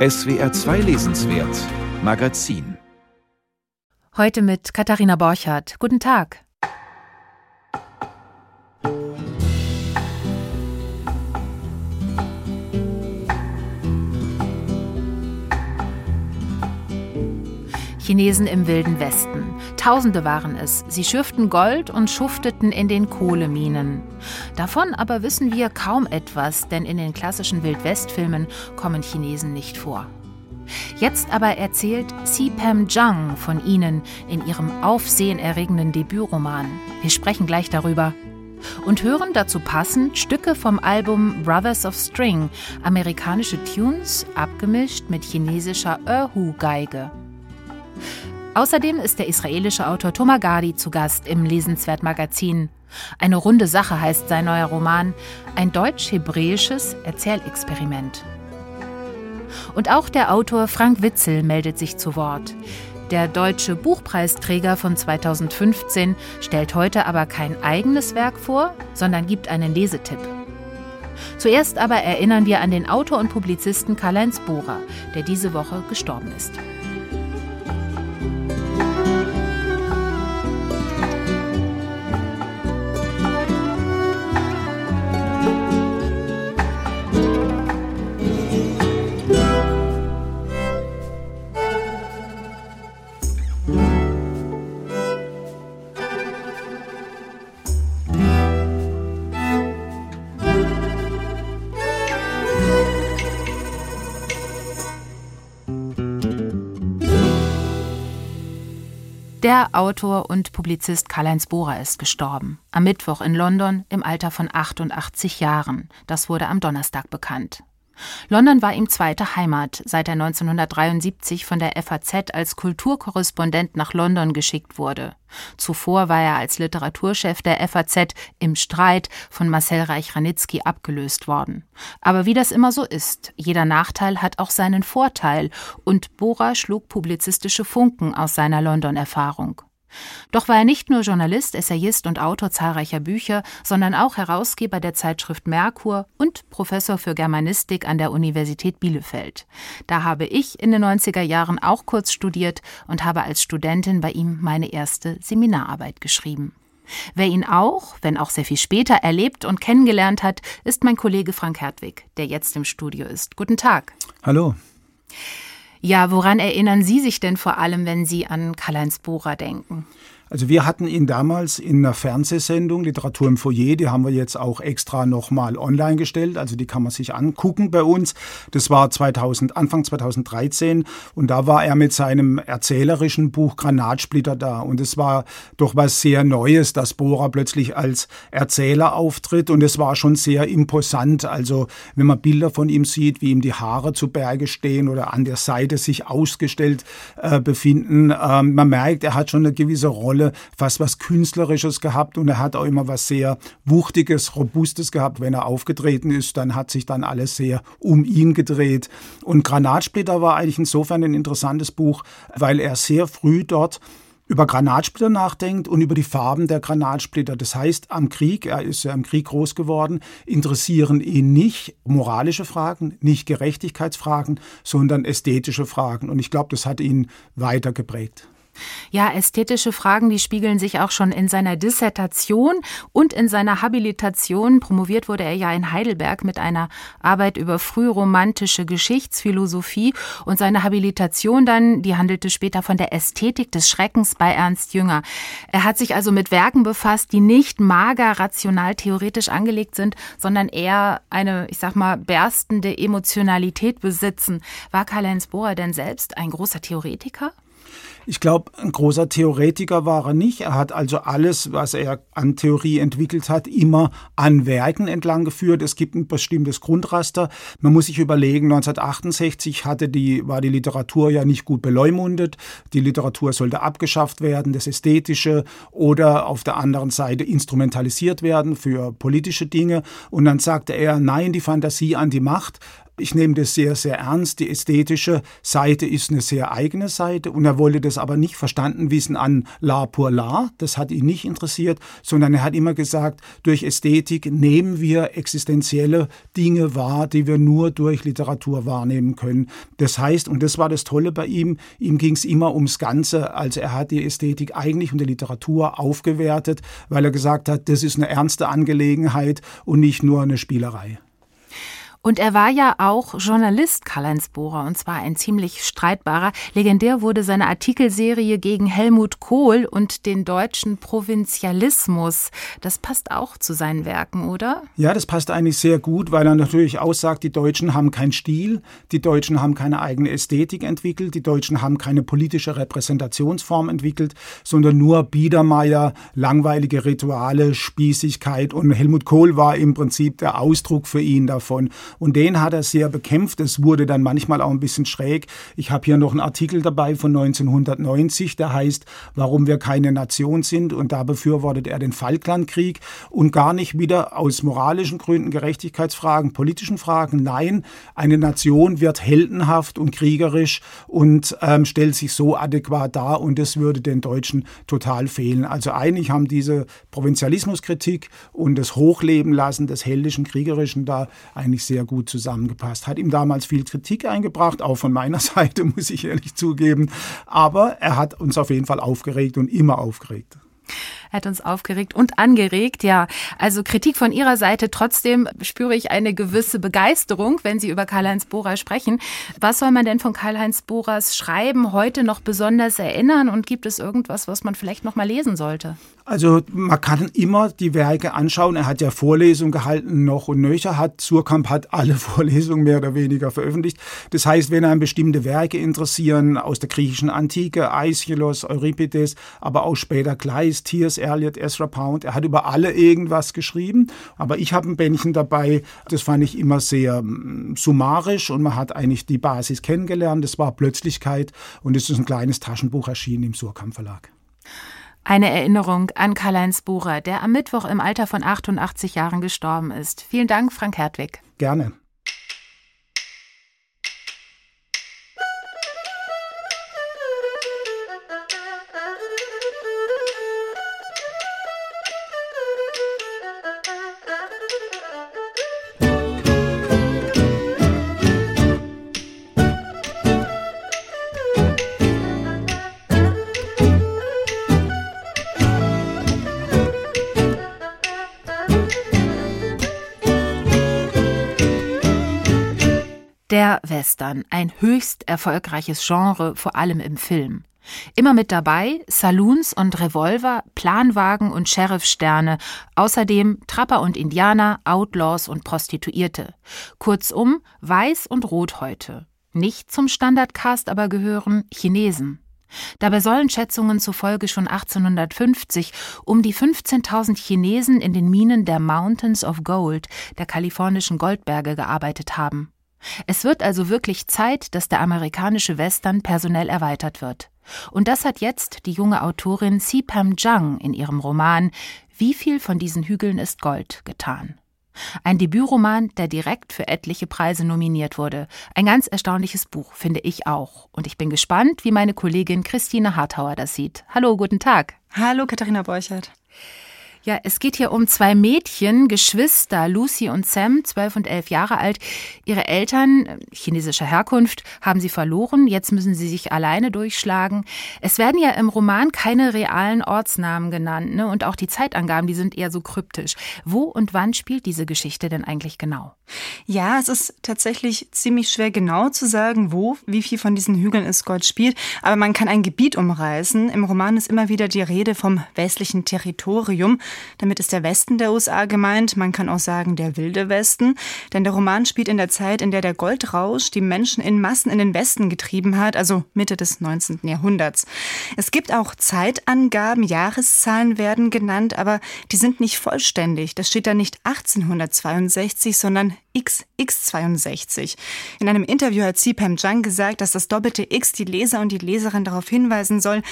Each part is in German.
SWR 2 Lesenswert Magazin Heute mit Katharina Borchardt. Guten Tag. Chinesen im wilden Westen. Tausende waren es. Sie schürften Gold und schufteten in den Kohleminen. Davon aber wissen wir kaum etwas, denn in den klassischen Wildwestfilmen kommen Chinesen nicht vor. Jetzt aber erzählt Si Pem Zhang von ihnen in ihrem aufsehenerregenden Debütroman. Wir sprechen gleich darüber. Und hören dazu passend Stücke vom Album Brothers of String, amerikanische Tunes abgemischt mit chinesischer Erhu-Geige. Außerdem ist der israelische Autor Tomagadi zu Gast im Lesenswert Magazin. Eine runde Sache heißt sein neuer Roman, ein deutsch-hebräisches Erzählexperiment. Und auch der Autor Frank Witzel meldet sich zu Wort. Der deutsche Buchpreisträger von 2015 stellt heute aber kein eigenes Werk vor, sondern gibt einen Lesetipp. Zuerst aber erinnern wir an den Autor und Publizisten Karl-Heinz Bohrer, der diese Woche gestorben ist. Der Autor und Publizist Karl-Heinz Bohrer ist gestorben. Am Mittwoch in London im Alter von 88 Jahren. Das wurde am Donnerstag bekannt. London war ihm zweite Heimat, seit er 1973 von der FAZ als Kulturkorrespondent nach London geschickt wurde. Zuvor war er als Literaturchef der FAZ im Streit von Marcel Reich-Ranitzky abgelöst worden. Aber wie das immer so ist, jeder Nachteil hat auch seinen Vorteil und Bora schlug publizistische Funken aus seiner London-Erfahrung. Doch war er nicht nur Journalist, Essayist und Autor zahlreicher Bücher, sondern auch Herausgeber der Zeitschrift Merkur und Professor für Germanistik an der Universität Bielefeld. Da habe ich in den 90er Jahren auch kurz studiert und habe als Studentin bei ihm meine erste Seminararbeit geschrieben. Wer ihn auch, wenn auch sehr viel später, erlebt und kennengelernt hat, ist mein Kollege Frank Hertwig, der jetzt im Studio ist. Guten Tag. Hallo. Ja, woran erinnern Sie sich denn vor allem, wenn Sie an Karl-Heinz Bohrer denken? Also wir hatten ihn damals in einer Fernsehsendung, Literatur im Foyer, die haben wir jetzt auch extra nochmal online gestellt, also die kann man sich angucken bei uns. Das war 2000, Anfang 2013 und da war er mit seinem erzählerischen Buch Granatsplitter da. Und es war doch was sehr Neues, dass Bohrer plötzlich als Erzähler auftritt. Und es war schon sehr imposant, also wenn man Bilder von ihm sieht, wie ihm die Haare zu Berge stehen oder an der Seite sich ausgestellt äh, befinden, äh, man merkt, er hat schon eine gewisse Rolle Rolle fast was Künstlerisches gehabt und er hat auch immer was sehr Wuchtiges, Robustes gehabt. Wenn er aufgetreten ist, dann hat sich dann alles sehr um ihn gedreht. Und Granatsplitter war eigentlich insofern ein interessantes Buch, weil er sehr früh dort über Granatsplitter nachdenkt und über die Farben der Granatsplitter. Das heißt, am Krieg, er ist ja im Krieg groß geworden, interessieren ihn nicht moralische Fragen, nicht Gerechtigkeitsfragen, sondern ästhetische Fragen. Und ich glaube, das hat ihn weiter geprägt. Ja, ästhetische Fragen, die spiegeln sich auch schon in seiner Dissertation und in seiner Habilitation. Promoviert wurde er ja in Heidelberg mit einer Arbeit über frühromantische Geschichtsphilosophie und seine Habilitation dann, die handelte später von der Ästhetik des Schreckens bei Ernst Jünger. Er hat sich also mit Werken befasst, die nicht mager rational theoretisch angelegt sind, sondern eher eine, ich sag mal, berstende Emotionalität besitzen. War Karl-Heinz Bohrer denn selbst ein großer Theoretiker? Ich glaube, ein großer Theoretiker war er nicht. Er hat also alles, was er an Theorie entwickelt hat, immer an Werken entlang geführt. Es gibt ein bestimmtes Grundraster. Man muss sich überlegen, 1968 hatte die, war die Literatur ja nicht gut beleumundet. Die Literatur sollte abgeschafft werden, das Ästhetische oder auf der anderen Seite instrumentalisiert werden für politische Dinge. Und dann sagte er, nein, die Fantasie an die Macht. Ich nehme das sehr, sehr ernst. Die ästhetische Seite ist eine sehr eigene Seite und er wollte das aber nicht verstanden wissen an la pour la. Das hat ihn nicht interessiert, sondern er hat immer gesagt, durch Ästhetik nehmen wir existenzielle Dinge wahr, die wir nur durch Literatur wahrnehmen können. Das heißt, und das war das Tolle bei ihm, ihm ging es immer ums Ganze. Also er hat die Ästhetik eigentlich und die Literatur aufgewertet, weil er gesagt hat, das ist eine ernste Angelegenheit und nicht nur eine Spielerei. Und er war ja auch Journalist, Karl-Heinz Bohrer, und zwar ein ziemlich streitbarer. Legendär wurde seine Artikelserie gegen Helmut Kohl und den deutschen Provinzialismus. Das passt auch zu seinen Werken, oder? Ja, das passt eigentlich sehr gut, weil er natürlich aussagt, die Deutschen haben keinen Stil, die Deutschen haben keine eigene Ästhetik entwickelt, die Deutschen haben keine politische Repräsentationsform entwickelt, sondern nur Biedermeier, langweilige Rituale, Spießigkeit. Und Helmut Kohl war im Prinzip der Ausdruck für ihn davon. Und den hat er sehr bekämpft. Es wurde dann manchmal auch ein bisschen schräg. Ich habe hier noch einen Artikel dabei von 1990, der heißt, warum wir keine Nation sind. Und da befürwortet er den Falklandkrieg und gar nicht wieder aus moralischen Gründen, Gerechtigkeitsfragen, politischen Fragen. Nein, eine Nation wird heldenhaft und kriegerisch und ähm, stellt sich so adäquat dar und das würde den Deutschen total fehlen. Also eigentlich haben diese Provinzialismuskritik und das Hochleben lassen des heldischen, kriegerischen da eigentlich sehr sehr gut zusammengepasst. Hat ihm damals viel Kritik eingebracht, auch von meiner Seite, muss ich ehrlich zugeben. Aber er hat uns auf jeden Fall aufgeregt und immer aufgeregt. Hat uns aufgeregt und angeregt, ja. Also Kritik von Ihrer Seite. Trotzdem spüre ich eine gewisse Begeisterung, wenn Sie über Karl-Heinz Bohrer sprechen. Was soll man denn von Karl-Heinz Bohrers Schreiben heute noch besonders erinnern? Und gibt es irgendwas, was man vielleicht noch mal lesen sollte? Also man kann immer die Werke anschauen. Er hat ja Vorlesungen gehalten noch und nöcher. Hat Surkamp hat alle Vorlesungen mehr oder weniger veröffentlicht. Das heißt, wenn einem bestimmte Werke interessieren aus der griechischen Antike, Aeschylus, Euripides, aber auch später Kleist, Thiers, Eliot, Ezra Pound, er hat über alle irgendwas geschrieben. Aber ich habe ein Bändchen dabei. Das fand ich immer sehr mm, summarisch und man hat eigentlich die Basis kennengelernt. Das war Plötzlichkeit und es ist ein kleines Taschenbuch erschienen im Surkamp Verlag. Eine Erinnerung an Karl-Heinz Bucher, der am Mittwoch im Alter von 88 Jahren gestorben ist. Vielen Dank, Frank Hertwig. Gerne. Western, ein höchst erfolgreiches Genre, vor allem im Film. Immer mit dabei Saloons und Revolver, Planwagen und Sheriffsterne, außerdem Trapper und Indianer, Outlaws und Prostituierte. Kurzum, Weiß und Rothäute. Nicht zum Standardcast aber gehören Chinesen. Dabei sollen Schätzungen zufolge schon 1850 um die 15.000 Chinesen in den Minen der Mountains of Gold, der kalifornischen Goldberge, gearbeitet haben. Es wird also wirklich Zeit, dass der amerikanische Western personell erweitert wird. Und das hat jetzt die junge Autorin Si Pam Jang in ihrem Roman Wie viel von diesen Hügeln ist Gold getan. Ein Debütroman, der direkt für etliche Preise nominiert wurde. Ein ganz erstaunliches Buch, finde ich auch. Und ich bin gespannt, wie meine Kollegin Christine Hartauer das sieht. Hallo, guten Tag. Hallo, Katharina Borchert. Ja, es geht hier um zwei Mädchen, Geschwister, Lucy und Sam, zwölf und elf Jahre alt. Ihre Eltern, äh, chinesischer Herkunft, haben sie verloren. Jetzt müssen sie sich alleine durchschlagen. Es werden ja im Roman keine realen Ortsnamen genannt, ne? Und auch die Zeitangaben, die sind eher so kryptisch. Wo und wann spielt diese Geschichte denn eigentlich genau? Ja, es ist tatsächlich ziemlich schwer genau zu sagen, wo, wie viel von diesen Hügeln es Gott spielt. Aber man kann ein Gebiet umreißen. Im Roman ist immer wieder die Rede vom westlichen Territorium. Damit ist der Westen der USA gemeint. Man kann auch sagen der wilde Westen. Denn der Roman spielt in der Zeit, in der der Goldrausch die Menschen in Massen in den Westen getrieben hat, also Mitte des 19. Jahrhunderts. Es gibt auch Zeitangaben, Jahreszahlen werden genannt, aber die sind nicht vollständig. Das steht da nicht 1862, sondern XX62. In einem Interview hat Sipam Jang gesagt, dass das doppelte X die Leser und die Leserin darauf hinweisen soll,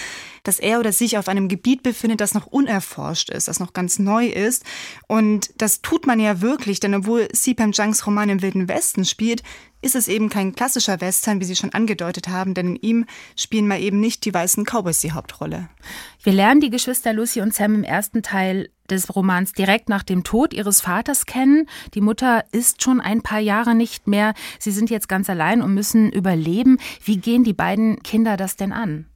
dass er oder sich auf einem Gebiet befindet, das noch unerforscht ist, das noch noch ganz neu ist. Und das tut man ja wirklich, denn obwohl Sipam Jangs Roman im Wilden Westen spielt, ist es eben kein klassischer Western, wie Sie schon angedeutet haben, denn in ihm spielen mal eben nicht die weißen Cowboys die Hauptrolle. Wir lernen die Geschwister Lucy und Sam im ersten Teil des Romans direkt nach dem Tod ihres Vaters kennen. Die Mutter ist schon ein paar Jahre nicht mehr. Sie sind jetzt ganz allein und müssen überleben. Wie gehen die beiden Kinder das denn an?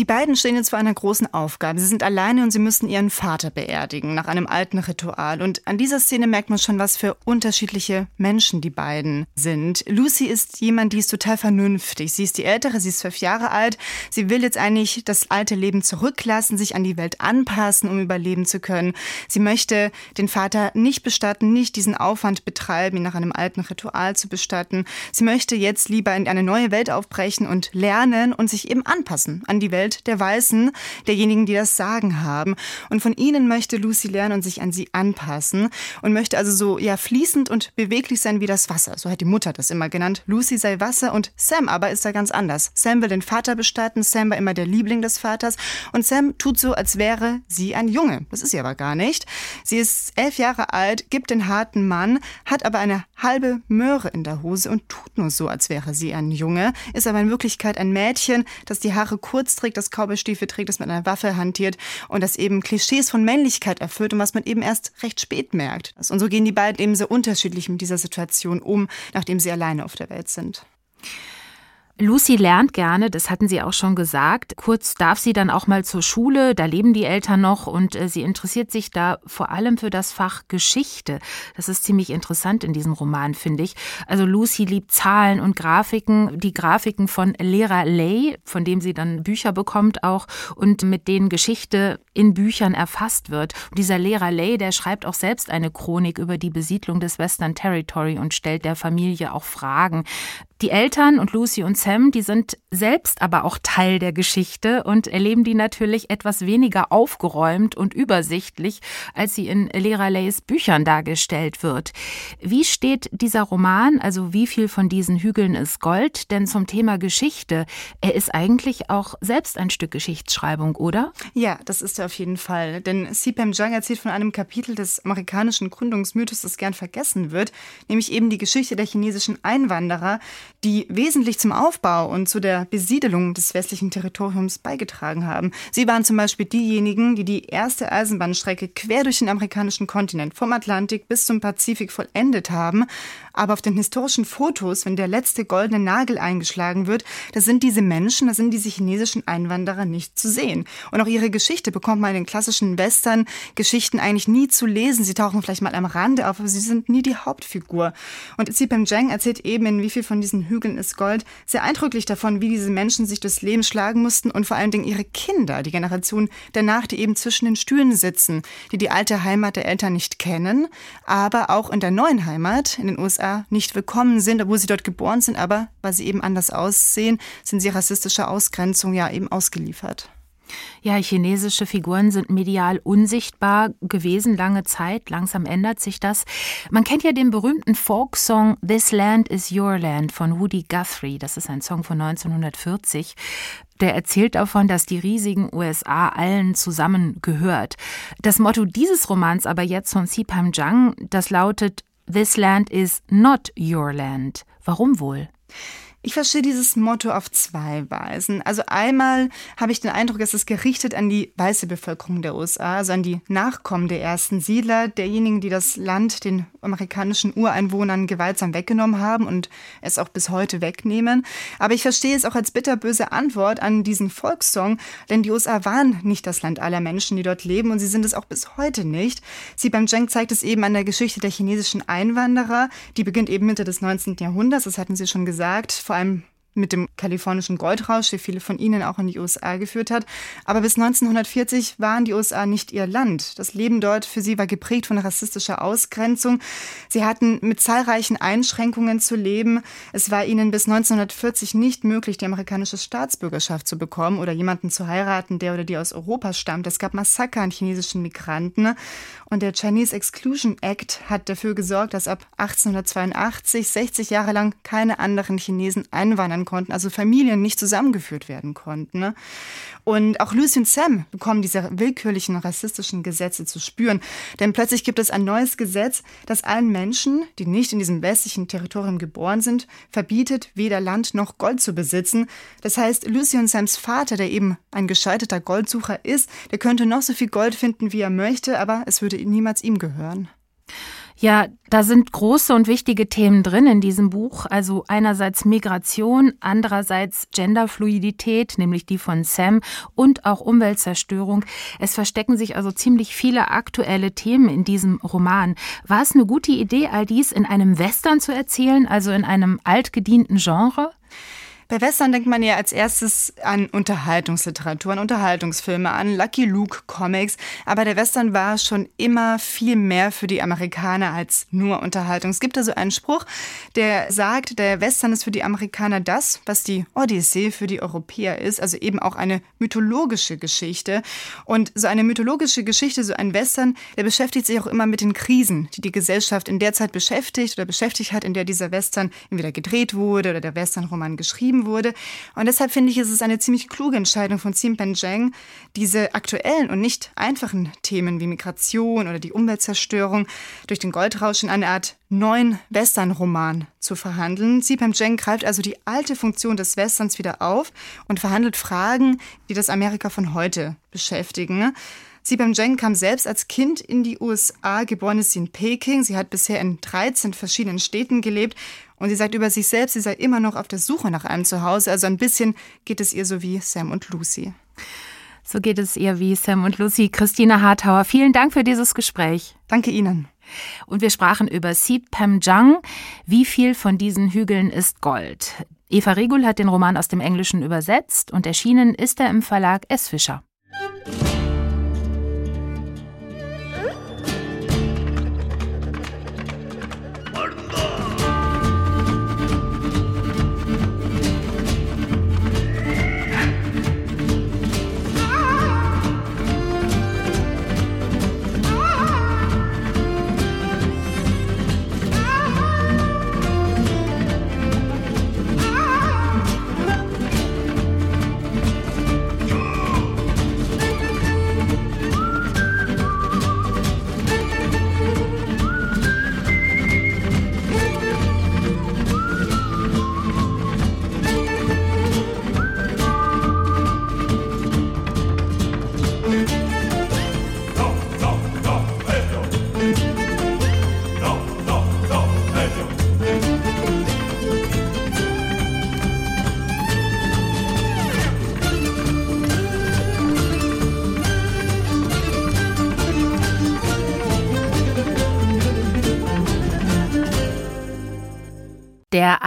Die beiden stehen jetzt vor einer großen Aufgabe. Sie sind alleine und sie müssen ihren Vater beerdigen nach einem alten Ritual. Und an dieser Szene merkt man schon, was für unterschiedliche Menschen die beiden sind. Lucy ist jemand, die ist total vernünftig. Sie ist die Ältere, sie ist zwölf Jahre alt. Sie will jetzt eigentlich das alte Leben zurücklassen, sich an die Welt anpassen, um überleben zu können. Sie möchte den Vater nicht bestatten, nicht diesen Aufwand betreiben, ihn nach einem alten Ritual zu bestatten. Sie möchte jetzt lieber in eine neue Welt aufbrechen und lernen und sich eben anpassen an die Welt Welt der Weißen, derjenigen, die das Sagen haben. Und von ihnen möchte Lucy lernen und sich an sie anpassen und möchte also so ja fließend und beweglich sein wie das Wasser. So hat die Mutter das immer genannt. Lucy sei Wasser und Sam aber ist da ganz anders. Sam will den Vater bestatten, Sam war immer der Liebling des Vaters und Sam tut so, als wäre sie ein Junge. Das ist sie aber gar nicht. Sie ist elf Jahre alt, gibt den harten Mann, hat aber eine halbe Möhre in der Hose und tut nur so, als wäre sie ein Junge, ist aber in Wirklichkeit ein Mädchen, das die Haare kurz trägt, das Cowboystiefel trägt, das mit einer Waffe hantiert und das eben Klischees von Männlichkeit erfüllt und was man eben erst recht spät merkt. Und so gehen die beiden eben so unterschiedlich mit dieser Situation um, nachdem sie alleine auf der Welt sind. Lucy lernt gerne, das hatten Sie auch schon gesagt. Kurz darf sie dann auch mal zur Schule, da leben die Eltern noch und äh, sie interessiert sich da vor allem für das Fach Geschichte. Das ist ziemlich interessant in diesem Roman, finde ich. Also Lucy liebt Zahlen und Grafiken, die Grafiken von Lehrer Lay, von dem sie dann Bücher bekommt auch und mit denen Geschichte in Büchern erfasst wird. Und dieser Lehrer Lay, der schreibt auch selbst eine Chronik über die Besiedlung des Western Territory und stellt der Familie auch Fragen. Die Eltern und Lucy und Sam, die sind selbst aber auch Teil der Geschichte und erleben die natürlich etwas weniger aufgeräumt und übersichtlich, als sie in Lehrer Leys Büchern dargestellt wird. Wie steht dieser Roman, also wie viel von diesen Hügeln ist Gold, denn zum Thema Geschichte? Er ist eigentlich auch selbst ein Stück Geschichtsschreibung, oder? Ja, das ist er auf jeden Fall. Denn Sipem Jang erzählt von einem Kapitel des amerikanischen Gründungsmythos, das gern vergessen wird, nämlich eben die Geschichte der chinesischen Einwanderer, die wesentlich zum Aufbau und zu der Besiedelung des westlichen Territoriums beigetragen haben. Sie waren zum Beispiel diejenigen, die die erste Eisenbahnstrecke quer durch den amerikanischen Kontinent vom Atlantik bis zum Pazifik vollendet haben. Aber auf den historischen Fotos, wenn der letzte goldene Nagel eingeschlagen wird, da sind diese Menschen, da sind diese chinesischen Einwanderer nicht zu sehen. Und auch ihre Geschichte bekommt man in den klassischen Western-Geschichten eigentlich nie zu lesen. Sie tauchen vielleicht mal am Rande auf, aber sie sind nie die Hauptfigur. Und Sipem Zhang erzählt eben, in wie viel von diesen Hügeln ist Gold, sehr eindrücklich davon, wie diese Menschen sich durchs Leben schlagen mussten und vor allen Dingen ihre Kinder, die Generation danach, die eben zwischen den Stühlen sitzen, die die alte Heimat der Eltern nicht kennen, aber auch in der neuen Heimat in den USA nicht willkommen sind, obwohl sie dort geboren sind, aber weil sie eben anders aussehen, sind sie rassistischer Ausgrenzung ja eben ausgeliefert. Ja, chinesische Figuren sind medial unsichtbar gewesen lange Zeit. Langsam ändert sich das. Man kennt ja den berühmten Folksong This Land is Your Land von Woody Guthrie. Das ist ein Song von 1940. Der erzählt davon, dass die riesigen USA allen zusammengehört. Das Motto dieses Romans aber jetzt von Sipam Zhang, das lautet This land is not your land. Warum wohl? Ich verstehe dieses Motto auf zwei Weisen. Also einmal habe ich den Eindruck, es ist gerichtet an die weiße Bevölkerung der USA, also an die Nachkommen der ersten Siedler, derjenigen, die das Land den amerikanischen Ureinwohnern gewaltsam weggenommen haben und es auch bis heute wegnehmen. Aber ich verstehe es auch als bitterböse Antwort an diesen Volkssong, denn die USA waren nicht das Land aller Menschen, die dort leben und sie sind es auch bis heute nicht. Sie beim Zheng zeigt es eben an der Geschichte der chinesischen Einwanderer, die beginnt eben Mitte des 19. Jahrhunderts, das hatten Sie schon gesagt vor allem mit dem kalifornischen Goldrausch, der viele von ihnen auch in die USA geführt hat. Aber bis 1940 waren die USA nicht ihr Land. Das Leben dort für sie war geprägt von rassistischer Ausgrenzung. Sie hatten mit zahlreichen Einschränkungen zu leben. Es war ihnen bis 1940 nicht möglich, die amerikanische Staatsbürgerschaft zu bekommen oder jemanden zu heiraten, der oder die aus Europa stammt. Es gab Massaker an chinesischen Migranten. Und der Chinese Exclusion Act hat dafür gesorgt, dass ab 1882 60 Jahre lang keine anderen Chinesen einwandern konnten, also Familien nicht zusammengeführt werden konnten. Ne? Und auch Lucy und Sam bekommen diese willkürlichen rassistischen Gesetze zu spüren. Denn plötzlich gibt es ein neues Gesetz, das allen Menschen, die nicht in diesem westlichen Territorium geboren sind, verbietet, weder Land noch Gold zu besitzen. Das heißt, Lucy und Sams Vater, der eben ein gescheiterter Goldsucher ist, der könnte noch so viel Gold finden, wie er möchte, aber es würde niemals ihm gehören. Ja, da sind große und wichtige Themen drin in diesem Buch. Also einerseits Migration, andererseits Genderfluidität, nämlich die von Sam, und auch Umweltzerstörung. Es verstecken sich also ziemlich viele aktuelle Themen in diesem Roman. War es eine gute Idee, all dies in einem Western zu erzählen, also in einem altgedienten Genre? Bei Western denkt man ja als erstes an Unterhaltungsliteratur, an Unterhaltungsfilme, an Lucky Luke Comics. Aber der Western war schon immer viel mehr für die Amerikaner als nur Unterhaltung. Es gibt also einen Spruch, der sagt, der Western ist für die Amerikaner das, was die Odyssee für die Europäer ist, also eben auch eine mythologische Geschichte. Und so eine mythologische Geschichte, so ein Western, der beschäftigt sich auch immer mit den Krisen, die die Gesellschaft in der Zeit beschäftigt oder beschäftigt hat, in der dieser Western entweder gedreht wurde oder der Westernroman geschrieben geschrieben wurde. Und deshalb finde ich, ist es eine ziemlich kluge Entscheidung von Xi Jinping, diese aktuellen und nicht einfachen Themen wie Migration oder die Umweltzerstörung durch den Goldrausch in eine Art neuen Western-Roman zu verhandeln. Xi Jinping greift also die alte Funktion des Westerns wieder auf und verhandelt Fragen, die das Amerika von heute beschäftigen. Sibam Zheng kam selbst als Kind in die USA, geboren ist sie in Peking. Sie hat bisher in 13 verschiedenen Städten gelebt und sie sagt über sich selbst, sie sei immer noch auf der Suche nach einem Zuhause. Also ein bisschen geht es ihr so wie Sam und Lucy. So geht es ihr wie Sam und Lucy. Christina Hartauer, vielen Dank für dieses Gespräch. Danke Ihnen. Und wir sprachen über Sip Pemjang. Wie viel von diesen Hügeln ist Gold? Eva Regul hat den Roman aus dem Englischen übersetzt und erschienen ist er im Verlag S. Fischer.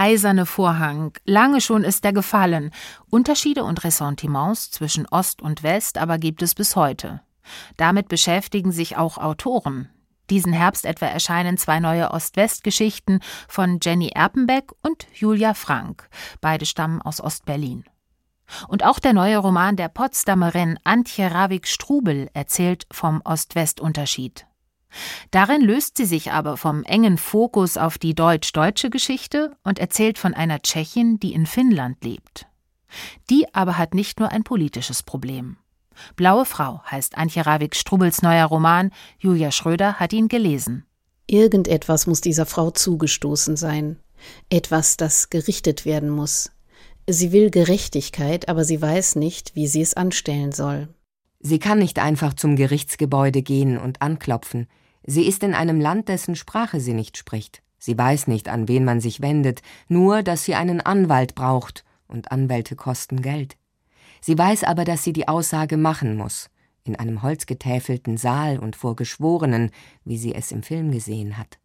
Eiserne Vorhang. Lange schon ist er gefallen. Unterschiede und Ressentiments zwischen Ost und West aber gibt es bis heute. Damit beschäftigen sich auch Autoren. Diesen Herbst etwa erscheinen zwei neue Ost-West-Geschichten von Jenny Erpenbeck und Julia Frank. Beide stammen aus Ost-Berlin. Und auch der neue Roman der Potsdamerin Antje Ravik-Strubel erzählt vom Ost-West-Unterschied. Darin löst sie sich aber vom engen Fokus auf die deutsch-deutsche Geschichte und erzählt von einer Tschechin, die in Finnland lebt. Die aber hat nicht nur ein politisches Problem. Blaue Frau heißt Antje Ravik Strubels neuer Roman. Julia Schröder hat ihn gelesen. Irgendetwas muss dieser Frau zugestoßen sein. Etwas, das gerichtet werden muss. Sie will Gerechtigkeit, aber sie weiß nicht, wie sie es anstellen soll. Sie kann nicht einfach zum Gerichtsgebäude gehen und anklopfen. Sie ist in einem Land, dessen Sprache sie nicht spricht. Sie weiß nicht, an wen man sich wendet, nur, dass sie einen Anwalt braucht, und Anwälte kosten Geld. Sie weiß aber, dass sie die Aussage machen muss, in einem holzgetäfelten Saal und vor Geschworenen, wie sie es im Film gesehen hat.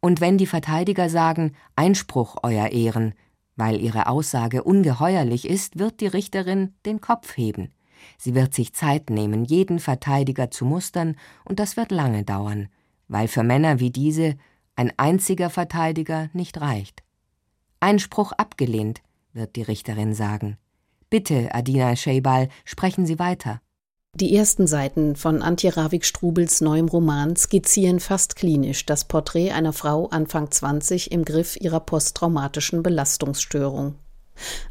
Und wenn die Verteidiger sagen Einspruch, Euer Ehren, weil ihre Aussage ungeheuerlich ist, wird die Richterin den Kopf heben. Sie wird sich Zeit nehmen, jeden Verteidiger zu mustern, und das wird lange dauern, weil für Männer wie diese ein einziger Verteidiger nicht reicht. Einspruch abgelehnt, wird die Richterin sagen. Bitte, Adina Scheibal, sprechen Sie weiter. Die ersten Seiten von Antje Ravik-Strubels neuem Roman skizzieren fast klinisch das Porträt einer Frau Anfang 20 im Griff ihrer posttraumatischen Belastungsstörung.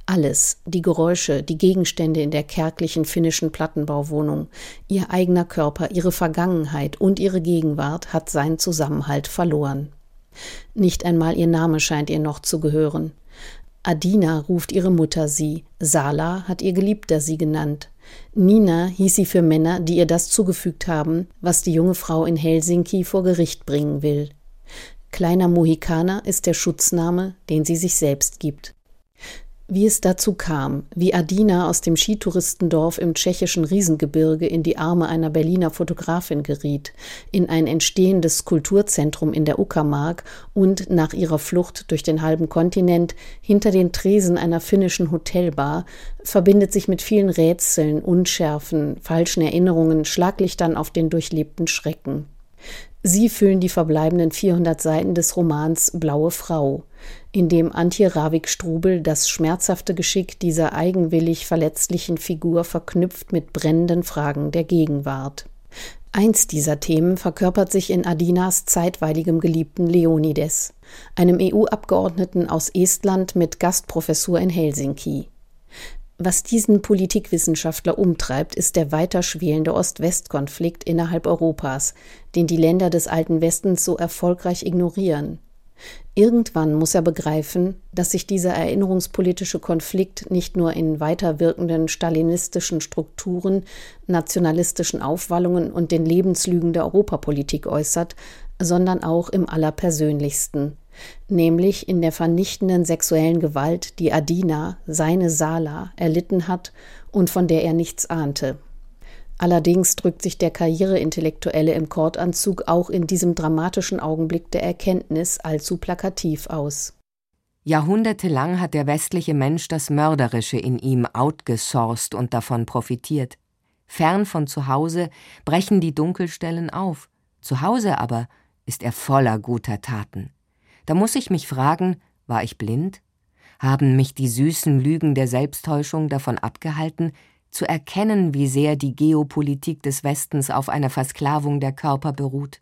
Alles, die Geräusche, die Gegenstände in der kärglichen finnischen Plattenbauwohnung, ihr eigener Körper, ihre Vergangenheit und ihre Gegenwart hat seinen Zusammenhalt verloren. Nicht einmal ihr Name scheint ihr noch zu gehören. Adina ruft ihre Mutter sie, Sala hat ihr Geliebter sie genannt. Nina hieß sie für Männer, die ihr das zugefügt haben, was die junge Frau in Helsinki vor Gericht bringen will. Kleiner Mohikaner ist der Schutzname, den sie sich selbst gibt. Wie es dazu kam, wie Adina aus dem Skitouristendorf im tschechischen Riesengebirge in die Arme einer Berliner Fotografin geriet, in ein entstehendes Kulturzentrum in der Uckermark und nach ihrer Flucht durch den halben Kontinent hinter den Tresen einer finnischen Hotelbar, verbindet sich mit vielen Rätseln, Unschärfen, falschen Erinnerungen, Schlaglichtern auf den durchlebten Schrecken. Sie füllen die verbleibenden 400 Seiten des Romans Blaue Frau, in dem Antje Ravik-Strubel das schmerzhafte Geschick dieser eigenwillig verletzlichen Figur verknüpft mit brennenden Fragen der Gegenwart. Eins dieser Themen verkörpert sich in Adinas zeitweiligem Geliebten Leonides, einem EU-Abgeordneten aus Estland mit Gastprofessur in Helsinki. Was diesen Politikwissenschaftler umtreibt, ist der weiter schwelende Ost-West-Konflikt innerhalb Europas, den die Länder des alten Westens so erfolgreich ignorieren. Irgendwann muss er begreifen, dass sich dieser erinnerungspolitische Konflikt nicht nur in weiter wirkenden stalinistischen Strukturen, nationalistischen Aufwallungen und den Lebenslügen der Europapolitik äußert, sondern auch im allerpersönlichsten, nämlich in der vernichtenden sexuellen Gewalt, die Adina, seine Sala, erlitten hat und von der er nichts ahnte. Allerdings drückt sich der Karriereintellektuelle im Kordanzug auch in diesem dramatischen Augenblick der Erkenntnis allzu plakativ aus. Jahrhundertelang hat der westliche Mensch das Mörderische in ihm outgesourced und davon profitiert. Fern von zu Hause brechen die Dunkelstellen auf. Zu Hause aber ist er voller guter Taten. Da muss ich mich fragen, war ich blind? Haben mich die süßen Lügen der Selbsttäuschung davon abgehalten, zu erkennen, wie sehr die Geopolitik des Westens auf einer Versklavung der Körper beruht?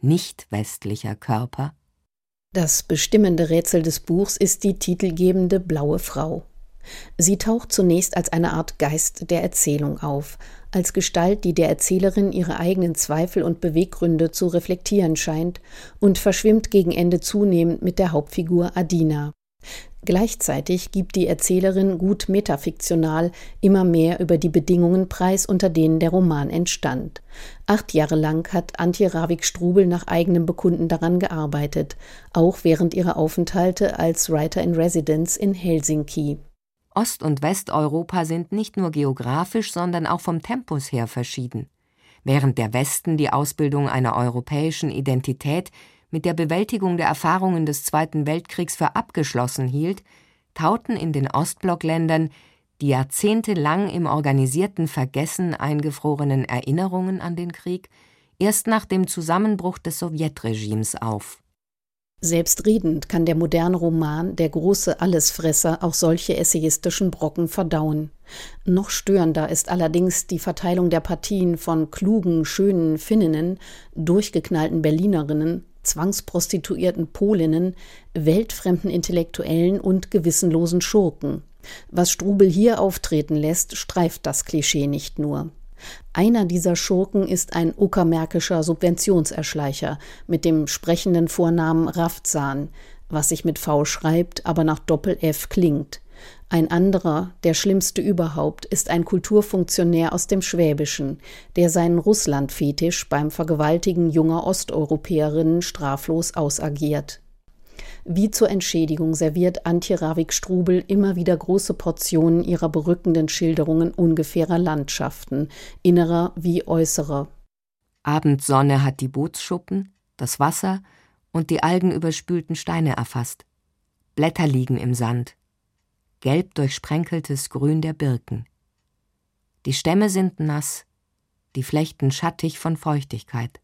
Nicht westlicher Körper? Das bestimmende Rätsel des Buchs ist die titelgebende Blaue Frau. Sie taucht zunächst als eine Art Geist der Erzählung auf, als Gestalt, die der Erzählerin ihre eigenen Zweifel und Beweggründe zu reflektieren scheint und verschwimmt gegen Ende zunehmend mit der Hauptfigur Adina. Gleichzeitig gibt die Erzählerin gut metafiktional immer mehr über die Bedingungen preis, unter denen der Roman entstand. Acht Jahre lang hat Antje Ravik-Strubel nach eigenem Bekunden daran gearbeitet, auch während ihrer Aufenthalte als Writer in Residence in Helsinki. Ost- und Westeuropa sind nicht nur geografisch, sondern auch vom Tempus her verschieden. Während der Westen die Ausbildung einer europäischen Identität mit der Bewältigung der Erfahrungen des Zweiten Weltkriegs für abgeschlossen hielt, tauten in den Ostblockländern die jahrzehntelang im organisierten Vergessen eingefrorenen Erinnerungen an den Krieg erst nach dem Zusammenbruch des Sowjetregimes auf. Selbstredend kann der moderne Roman, der große Allesfresser, auch solche essayistischen Brocken verdauen. Noch störender ist allerdings die Verteilung der Partien von klugen, schönen Finninnen, durchgeknallten Berlinerinnen, zwangsprostituierten Polinnen, weltfremden Intellektuellen und gewissenlosen Schurken. Was Strubel hier auftreten lässt, streift das Klischee nicht nur. Einer dieser Schurken ist ein uckermärkischer Subventionserschleicher mit dem sprechenden Vornamen Rafzan, was sich mit V schreibt, aber nach Doppel-F klingt. Ein anderer, der schlimmste überhaupt, ist ein Kulturfunktionär aus dem Schwäbischen, der seinen Russlandfetisch beim Vergewaltigen junger Osteuropäerinnen straflos ausagiert. Wie zur Entschädigung serviert Antje Ravik-Strubel immer wieder große Portionen ihrer berückenden Schilderungen ungefährer Landschaften, innerer wie äußerer. Abendsonne hat die Bootsschuppen, das Wasser und die algenüberspülten Steine erfasst. Blätter liegen im Sand. Gelb durchsprenkeltes Grün der Birken. Die Stämme sind nass, die Flechten schattig von Feuchtigkeit.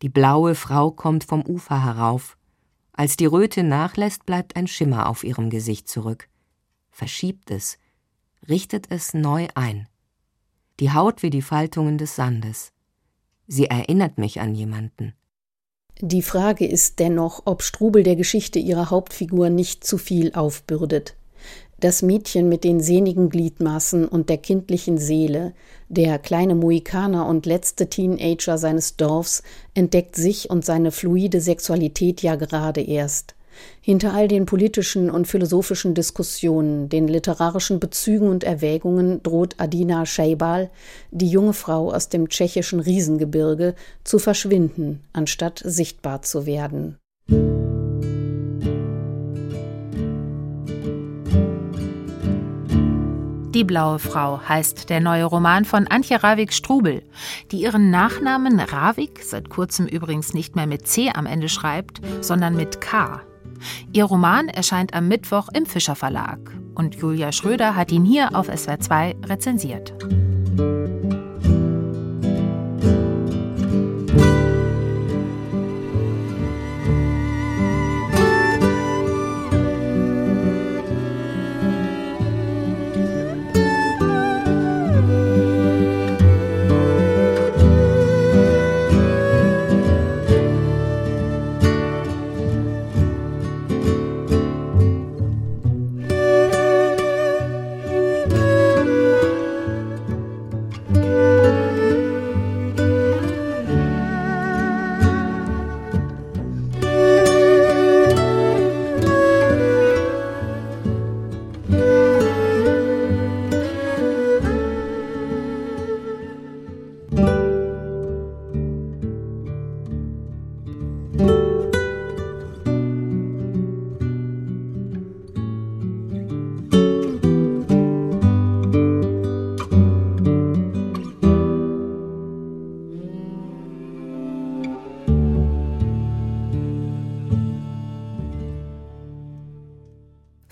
Die blaue Frau kommt vom Ufer herauf, als die Röte nachlässt, bleibt ein Schimmer auf ihrem Gesicht zurück. Verschiebt es, richtet es neu ein. Die Haut wie die Faltungen des Sandes. Sie erinnert mich an jemanden. Die Frage ist dennoch, ob Strubel der Geschichte ihrer Hauptfigur nicht zu viel aufbürdet. Das Mädchen mit den sehnigen Gliedmaßen und der kindlichen Seele, der kleine Mohikaner und letzte Teenager seines Dorfs, entdeckt sich und seine fluide Sexualität ja gerade erst. Hinter all den politischen und philosophischen Diskussionen, den literarischen Bezügen und Erwägungen droht Adina Scheibal, die junge Frau aus dem tschechischen Riesengebirge, zu verschwinden, anstatt sichtbar zu werden. Die blaue Frau heißt der neue Roman von Antje Ravik-Strubel, die ihren Nachnamen Ravik, seit kurzem übrigens nicht mehr mit C am Ende schreibt, sondern mit K. Ihr Roman erscheint am Mittwoch im Fischer Verlag und Julia Schröder hat ihn hier auf SWR2 rezensiert.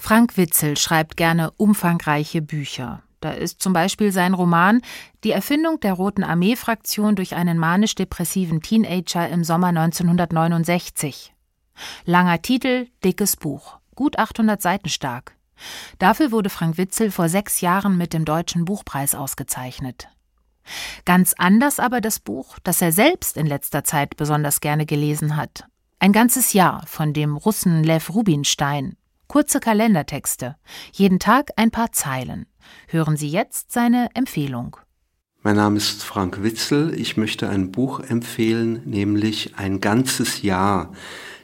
Frank Witzel schreibt gerne umfangreiche Bücher. Da ist zum Beispiel sein Roman Die Erfindung der Roten Armee-Fraktion durch einen manisch-depressiven Teenager im Sommer 1969. Langer Titel, dickes Buch, gut 800 Seiten stark. Dafür wurde Frank Witzel vor sechs Jahren mit dem Deutschen Buchpreis ausgezeichnet. Ganz anders aber das Buch, das er selbst in letzter Zeit besonders gerne gelesen hat. Ein ganzes Jahr von dem Russen Lev Rubinstein, Kurze Kalendertexte, jeden Tag ein paar Zeilen. Hören Sie jetzt seine Empfehlung. Mein Name ist Frank Witzel. Ich möchte ein Buch empfehlen, nämlich Ein ganzes Jahr.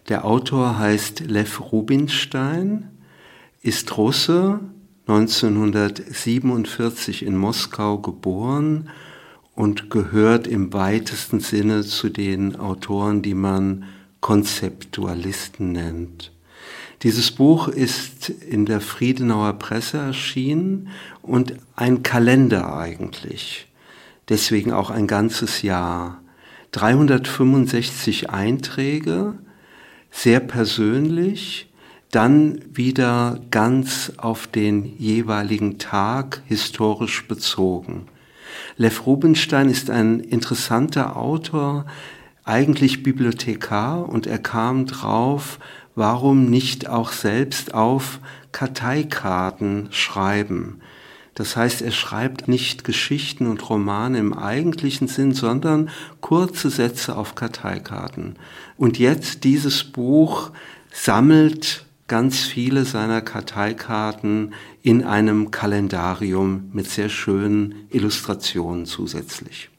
Der Autor heißt Lev Rubinstein, ist Russe, 1947 in Moskau geboren und gehört im weitesten Sinne zu den Autoren, die man Konzeptualisten nennt. Dieses Buch ist in der Friedenauer Presse erschienen und ein Kalender eigentlich. Deswegen auch ein ganzes Jahr. 365 Einträge, sehr persönlich, dann wieder ganz auf den jeweiligen Tag historisch bezogen. Lev Rubinstein ist ein interessanter Autor, eigentlich Bibliothekar und er kam drauf, warum nicht auch selbst auf Karteikarten schreiben? Das heißt, er schreibt nicht Geschichten und Romane im eigentlichen Sinn, sondern kurze Sätze auf Karteikarten. Und jetzt dieses Buch sammelt ganz viele seiner Karteikarten in einem Kalendarium mit sehr schönen Illustrationen zusätzlich.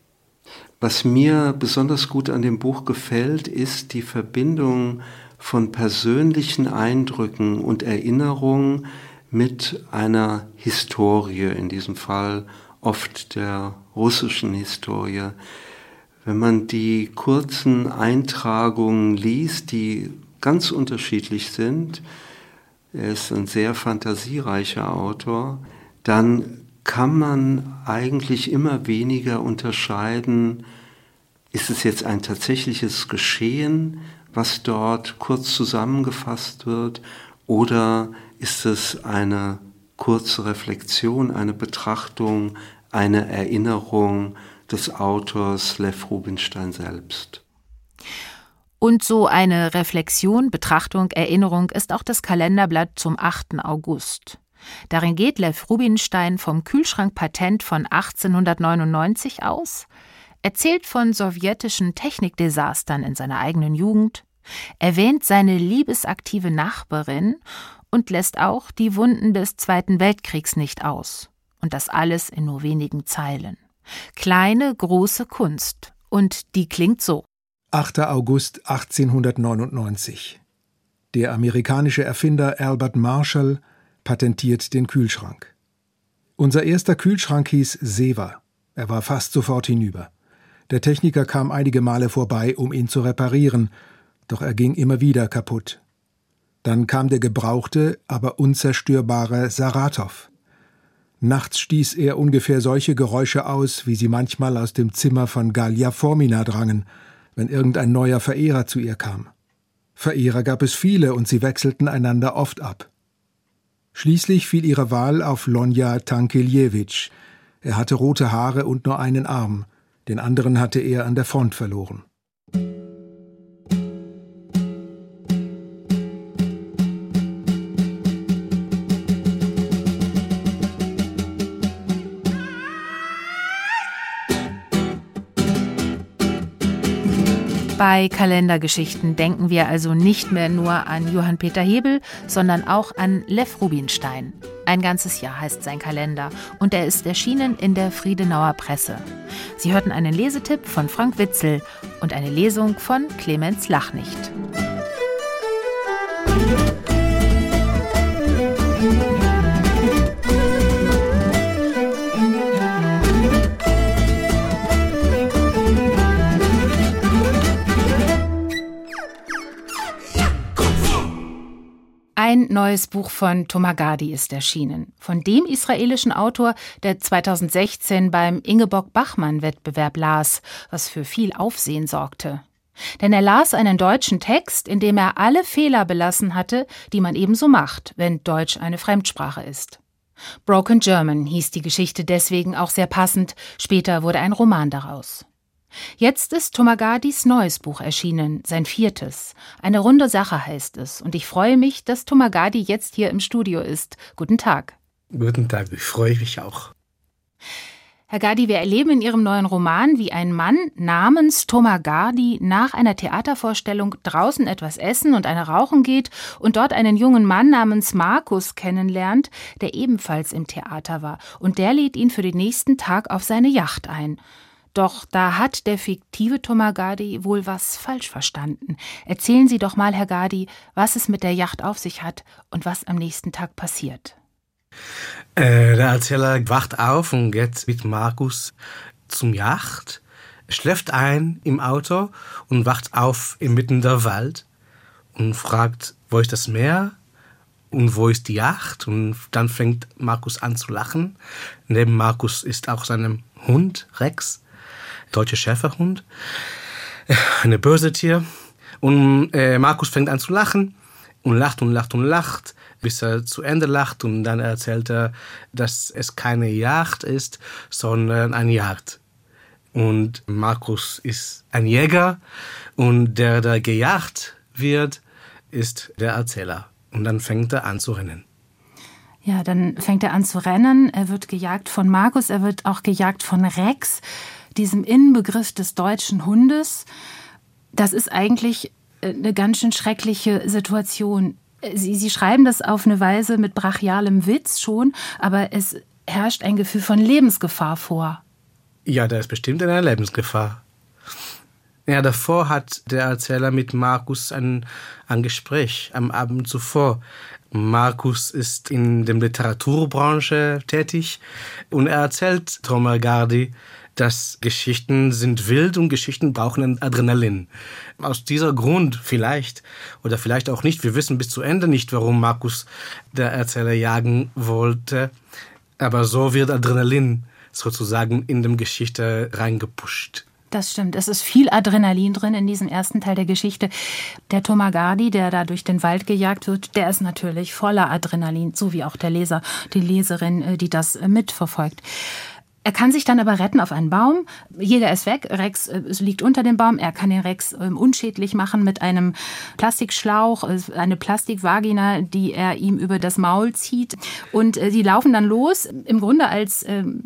Was mir besonders gut an dem Buch gefällt, ist die Verbindung von persönlichen Eindrücken und Erinnerungen mit einer Historie, in diesem Fall oft der russischen Historie. Wenn man die kurzen Eintragungen liest, die ganz unterschiedlich sind, er ist ein sehr fantasiereicher Autor, dann kann man eigentlich immer weniger unterscheiden, ist es jetzt ein tatsächliches Geschehen, was dort kurz zusammengefasst wird, oder ist es eine kurze Reflexion, eine Betrachtung, eine Erinnerung des Autors Lev Rubinstein selbst? Und so eine Reflexion, Betrachtung, Erinnerung ist auch das Kalenderblatt zum 8. August. Darin geht Lev Rubinstein vom Kühlschrankpatent von 1899 aus, erzählt von sowjetischen Technikdesastern in seiner eigenen Jugend, erwähnt seine liebesaktive Nachbarin und lässt auch die Wunden des Zweiten Weltkriegs nicht aus. Und das alles in nur wenigen Zeilen. Kleine, große Kunst. Und die klingt so. 8. August 1899. Der amerikanische Erfinder Albert Marshall patentiert den Kühlschrank. Unser erster Kühlschrank hieß Seva. Er war fast sofort hinüber. Der Techniker kam einige Male vorbei, um ihn zu reparieren, doch er ging immer wieder kaputt. Dann kam der gebrauchte, aber unzerstörbare Saratow. Nachts stieß er ungefähr solche Geräusche aus, wie sie manchmal aus dem Zimmer von Gallia Formina drangen, wenn irgendein neuer Verehrer zu ihr kam. Verehrer gab es viele und sie wechselten einander oft ab. Schließlich fiel ihre Wahl auf Lonja Tankeliewicz. Er hatte rote Haare und nur einen Arm, den anderen hatte er an der Front verloren. Bei Kalendergeschichten denken wir also nicht mehr nur an Johann Peter Hebel, sondern auch an Lev Rubinstein. Ein ganzes Jahr heißt sein Kalender und er ist erschienen in der Friedenauer Presse. Sie hörten einen Lesetipp von Frank Witzel und eine Lesung von Clemens Lachnicht. Ein neues Buch von Tomagadi ist erschienen, von dem israelischen Autor, der 2016 beim Ingeborg Bachmann-Wettbewerb las, was für viel Aufsehen sorgte. Denn er las einen deutschen Text, in dem er alle Fehler belassen hatte, die man ebenso macht, wenn Deutsch eine Fremdsprache ist. Broken German hieß die Geschichte deswegen auch sehr passend, später wurde ein Roman daraus. Jetzt ist Tomagadis neues Buch erschienen, sein viertes. Eine runde Sache heißt es. Und ich freue mich, dass Tomagadi jetzt hier im Studio ist. Guten Tag. Guten Tag, ich freue mich auch. Herr Gadi, wir erleben in Ihrem neuen Roman, wie ein Mann namens Tomagadi nach einer Theatervorstellung draußen etwas essen und eine rauchen geht und dort einen jungen Mann namens Markus kennenlernt, der ebenfalls im Theater war. Und der lädt ihn für den nächsten Tag auf seine Yacht ein. Doch da hat der fiktive Tomagadi wohl was falsch verstanden. Erzählen Sie doch mal, Herr Gadi, was es mit der Yacht auf sich hat und was am nächsten Tag passiert. Äh, der Erzähler wacht auf und geht mit Markus zum Yacht, schläft ein im Auto und wacht auf inmitten der Wald und fragt, wo ist das Meer? Und wo ist die Yacht? Und dann fängt Markus an zu lachen. Neben Markus ist auch sein Hund Rex deutsche Schäferhund, eine böse Tier. Und äh, Markus fängt an zu lachen und lacht und lacht und lacht, bis er zu Ende lacht und dann erzählt er, dass es keine Jagd ist, sondern eine Jagd. Und Markus ist ein Jäger und der, der gejagt wird, ist der Erzähler. Und dann fängt er an zu rennen. Ja, dann fängt er an zu rennen. Er wird gejagt von Markus, er wird auch gejagt von Rex diesem Inbegriff des deutschen Hundes, das ist eigentlich äh, eine ganz schön schreckliche Situation. Sie, Sie schreiben das auf eine Weise mit brachialem Witz schon, aber es herrscht ein Gefühl von Lebensgefahr vor. Ja, da ist bestimmt eine Lebensgefahr. Ja, davor hat der Erzähler mit Markus ein, ein Gespräch am Abend zuvor. Markus ist in der Literaturbranche tätig und er erzählt Tromergardi, dass Geschichten sind wild und Geschichten brauchen Adrenalin. Aus dieser Grund vielleicht oder vielleicht auch nicht, wir wissen bis zu Ende nicht, warum Markus der Erzähler jagen wollte, aber so wird Adrenalin sozusagen in dem Geschichte reingepusht. Das stimmt. Es ist viel Adrenalin drin in diesem ersten Teil der Geschichte. Der Tomagardi, der da durch den Wald gejagt wird, der ist natürlich voller Adrenalin, so wie auch der Leser, die Leserin, äh, die das äh, mitverfolgt. Er kann sich dann aber retten auf einen Baum. Jäger ist weg. Rex äh, liegt unter dem Baum. Er kann den Rex äh, unschädlich machen mit einem Plastikschlauch, äh, eine Plastikvagina, die er ihm über das Maul zieht. Und äh, sie laufen dann los, im Grunde als ähm,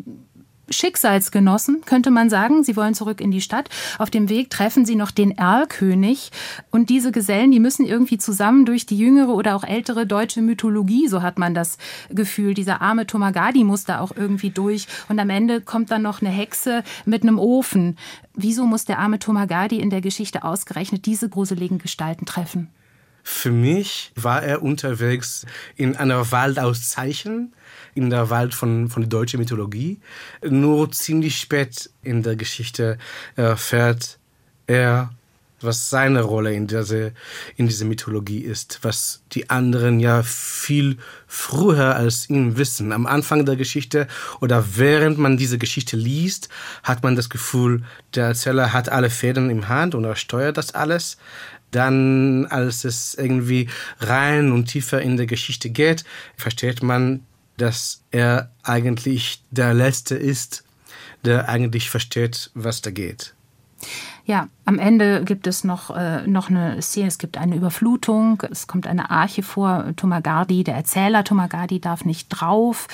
Schicksalsgenossen, könnte man sagen. Sie wollen zurück in die Stadt. Auf dem Weg treffen sie noch den Erlkönig. Und diese Gesellen, die müssen irgendwie zusammen durch die jüngere oder auch ältere deutsche Mythologie, so hat man das Gefühl. Dieser arme Tomagadi muss da auch irgendwie durch. Und am Ende kommt dann noch eine Hexe mit einem Ofen. Wieso muss der arme Tomagadi in der Geschichte ausgerechnet diese gruseligen Gestalten treffen? Für mich war er unterwegs in einer Wald aus Zeichen, in der Wald von, von der deutschen Mythologie. Nur ziemlich spät in der Geschichte erfährt er, was seine Rolle in dieser, in dieser Mythologie ist, was die anderen ja viel früher als ihn wissen. Am Anfang der Geschichte oder während man diese Geschichte liest, hat man das Gefühl, der Erzähler hat alle Fäden im Hand und er steuert das alles. Dann, als es irgendwie rein und tiefer in der Geschichte geht, versteht man, dass er eigentlich der Letzte ist, der eigentlich versteht, was da geht. Ja, am Ende gibt es noch, äh, noch eine Szene, es gibt eine Überflutung, es kommt eine Arche vor, Tomagardi, der Erzähler Tomagardi darf nicht drauf,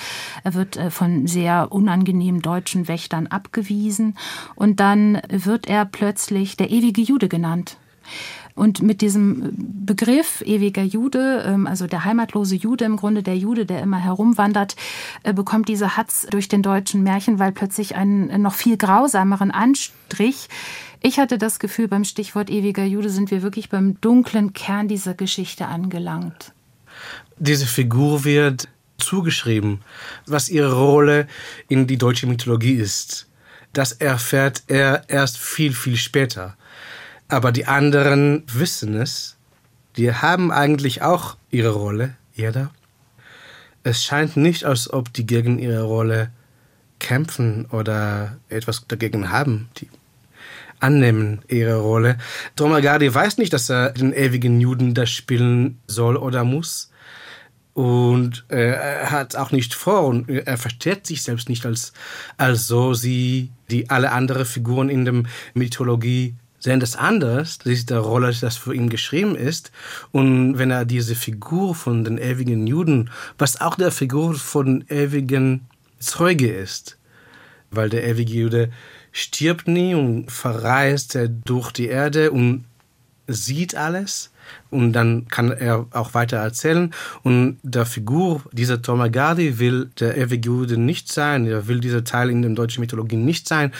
er wird äh, von sehr unangenehmen deutschen Wächtern abgewiesen. Und dann wird er plötzlich der ewige Jude genannt. Und mit diesem Begriff ewiger Jude, ähm, also der heimatlose Jude, im Grunde der Jude, der immer herumwandert, äh, bekommt dieser Hatz durch den deutschen Märchenwald plötzlich einen noch viel grausameren Anstrich. Ich hatte das Gefühl, beim Stichwort ewiger Jude sind wir wirklich beim dunklen Kern dieser Geschichte angelangt. Diese Figur wird zugeschrieben, was ihre Rolle in die deutsche Mythologie ist. Das erfährt er erst viel, viel später. Aber die anderen wissen es. Die haben eigentlich auch ihre Rolle, jeder. Es scheint nicht, als ob die gegen ihre Rolle kämpfen oder etwas dagegen haben. Die annehmen ihre Rolle. Dromagadi weiß nicht, dass er den ewigen Juden das spielen soll oder muss. Und äh, er hat auch nicht vor und er versteht sich selbst nicht als, als so sie, die alle anderen Figuren in der Mythologie sehen das anders, das ist der Rolle, das für ihn geschrieben ist. Und wenn er diese Figur von den ewigen Juden, was auch der Figur von ewigen Zeuge ist, weil der ewige Jude stirbt nie und verreist durch die Erde und sieht alles und dann kann er auch weiter erzählen. Und der Figur dieser Tomagardi will der ewige Jude nicht sein, er will dieser Teil in der deutschen Mythologie nicht sein.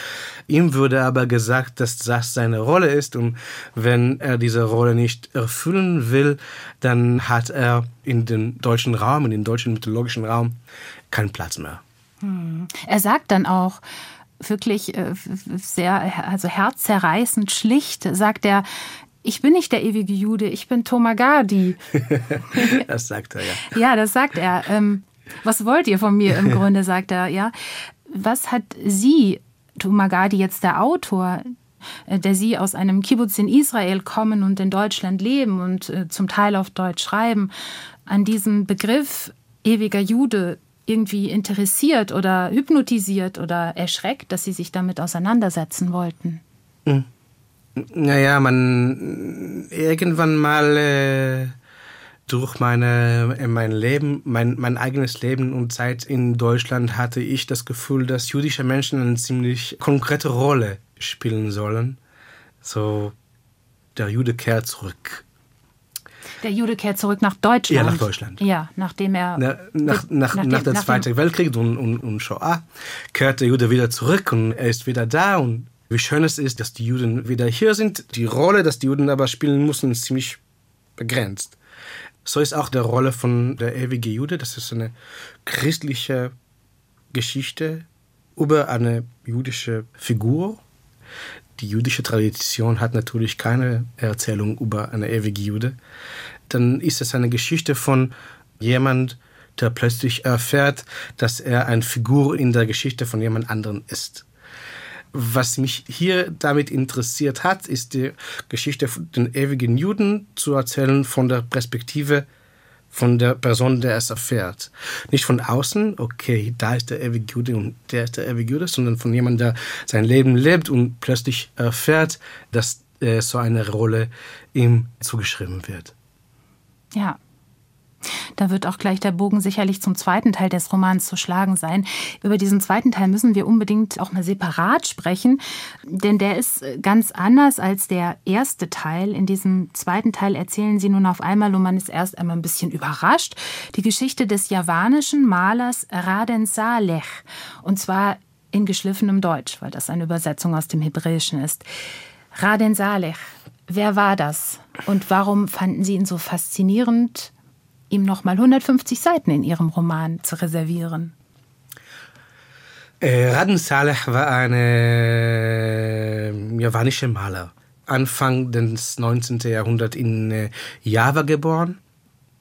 Ihm würde aber gesagt, dass das seine Rolle ist und wenn er diese Rolle nicht erfüllen will, dann hat er in den deutschen Raum, in den deutschen mythologischen Raum keinen Platz mehr. Hm. Er sagt dann auch, wirklich äh, sehr, also herzzerreißend schlicht, sagt er, ich bin nicht der ewige Jude, ich bin Tomagadi. das sagt er, ja. Ja, das sagt er. Ähm, was wollt ihr von mir im Grunde, sagt er, ja. Was hat sie, Tomagadi, jetzt der Autor, äh, der sie aus einem Kibbutz in Israel kommen und in Deutschland leben und äh, zum Teil auf Deutsch schreiben, an diesem Begriff ewiger Jude irgendwie interessiert oder hypnotisiert oder erschreckt, dass sie sich damit auseinandersetzen wollten? Mhm. Naja, man irgendwann mal äh, durch meine, mein Leben, mein, mein eigenes Leben und Zeit in Deutschland hatte ich das Gefühl, dass jüdische Menschen eine ziemlich konkrete Rolle spielen sollen. So, der Jude kehrt zurück. Der Jude kehrt zurück nach Deutschland. Ja, nach Deutschland. Ja, nachdem er. Na, nach, nach, nach, nach, dem, der Zweiten Weltkrieg und, und, und Shoah kehrt der Jude wieder zurück und er ist wieder da und wie schön es ist, dass die Juden wieder hier sind. Die Rolle, dass die Juden aber spielen müssen, ist ziemlich begrenzt. So ist auch die Rolle von der ewige Jude. Das ist eine christliche Geschichte über eine jüdische Figur. Die jüdische Tradition hat natürlich keine Erzählung über eine ewige Jude. Dann ist es eine Geschichte von jemand, der plötzlich erfährt, dass er eine Figur in der Geschichte von jemand anderen ist. Was mich hier damit interessiert hat, ist die Geschichte von den ewigen Juden zu erzählen von der Perspektive von der Person, der es erfährt. Nicht von außen, okay, da ist der ewige Jude und der ist der ewige Jude, sondern von jemandem, der sein Leben lebt und plötzlich erfährt, dass äh, so eine Rolle ihm zugeschrieben wird. Ja, Da wird auch gleich der Bogen sicherlich zum zweiten Teil des Romans zu schlagen sein. Über diesen zweiten Teil müssen wir unbedingt auch mal separat sprechen, denn der ist ganz anders als der erste Teil. In diesem zweiten Teil erzählen Sie nun auf einmal, und man ist erst einmal ein bisschen überrascht, die Geschichte des javanischen Malers Raden Saleh. Und zwar in geschliffenem Deutsch, weil das eine Übersetzung aus dem Hebräischen ist. Raden Saleh, wer war das? Und warum fanden Sie ihn so faszinierend ihm nochmal 150 Seiten in Ihrem Roman zu reservieren. Äh, Saleh war ein äh, javanischer Maler. Anfang des 19. Jahrhunderts in äh, Java geboren,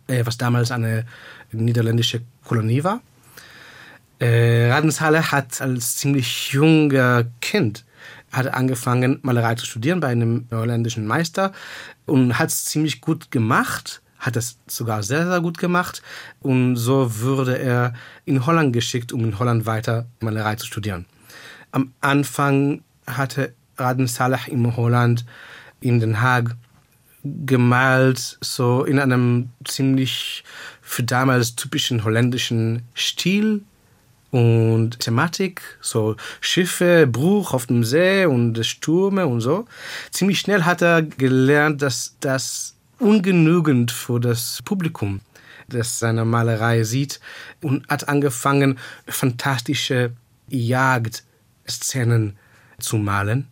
äh, was damals eine niederländische Kolonie war. Äh, Saleh hat als ziemlich junger Kind hat angefangen, Malerei zu studieren bei einem holländischen Meister und hat es ziemlich gut gemacht hat es sogar sehr, sehr gut gemacht. Und so wurde er in Holland geschickt, um in Holland weiter Malerei zu studieren. Am Anfang hatte Raden Salah in Holland, in Den Haag, gemalt, so in einem ziemlich für damals typischen holländischen Stil und Thematik, so Schiffe, Bruch auf dem See und Stürme und so. Ziemlich schnell hat er gelernt, dass das ungenügend für das Publikum, das seine Malerei sieht und hat angefangen, fantastische Jagdszenen zu malen,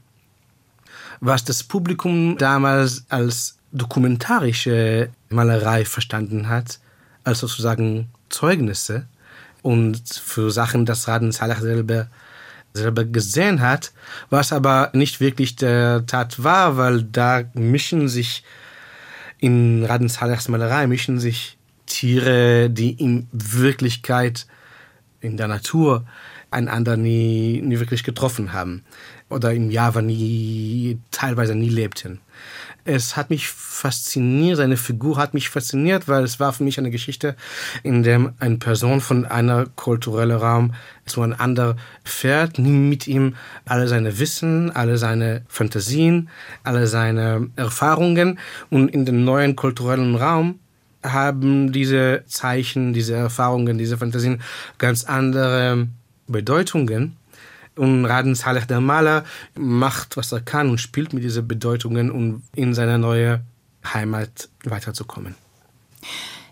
was das Publikum damals als dokumentarische Malerei verstanden hat, als sozusagen Zeugnisse und für Sachen, das Raden Salah selber selber gesehen hat, was aber nicht wirklich der Tat war, weil da mischen sich in Raden Salehs Malerei mischen sich Tiere, die in Wirklichkeit in der Natur einander nie, nie wirklich getroffen haben oder im Java nie, teilweise nie lebten. Es hat mich fasziniert, seine Figur hat mich fasziniert, weil es war für mich eine Geschichte, in der eine Person von einer kulturellen Raum zu einem anderen fährt, nimmt mit ihm alle seine Wissen, alle seine Fantasien, alle seine Erfahrungen. Und in dem neuen kulturellen Raum haben diese Zeichen, diese Erfahrungen, diese Fantasien ganz andere Bedeutungen und Raden Saleh der Maler macht, was er kann und spielt mit diesen Bedeutungen, um in seine neue Heimat weiterzukommen.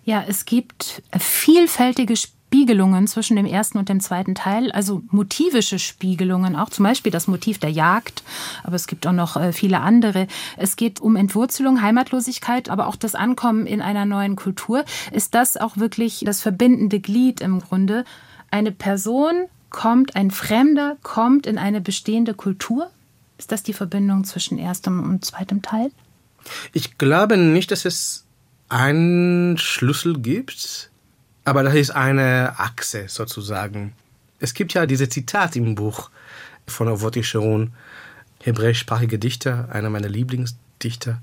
Ja, es gibt vielfältige Spiegelungen zwischen dem ersten und dem zweiten Teil, also motivische Spiegelungen, auch zum Beispiel das Motiv der Jagd, aber es gibt auch noch äh, viele andere. Es geht um Entwurzelung, Heimatlosigkeit, aber auch das Ankommen in einer neuen Kultur. Ist das auch wirklich das verbindende Glied im Grunde? Eine Person kommt, ein Fremder kommt in eine bestehende Kultur? Ist das die Verbindung zwischen erstem und zweitem Teil? Ich glaube nicht, dass es einen Schlüssel gibt, aber das ist eine Achse sozusagen. Es gibt ja diese Zitat im Buch von Ovoti Sharon, hebräischsprachige Dichter, einer meiner Lieblingsdichter.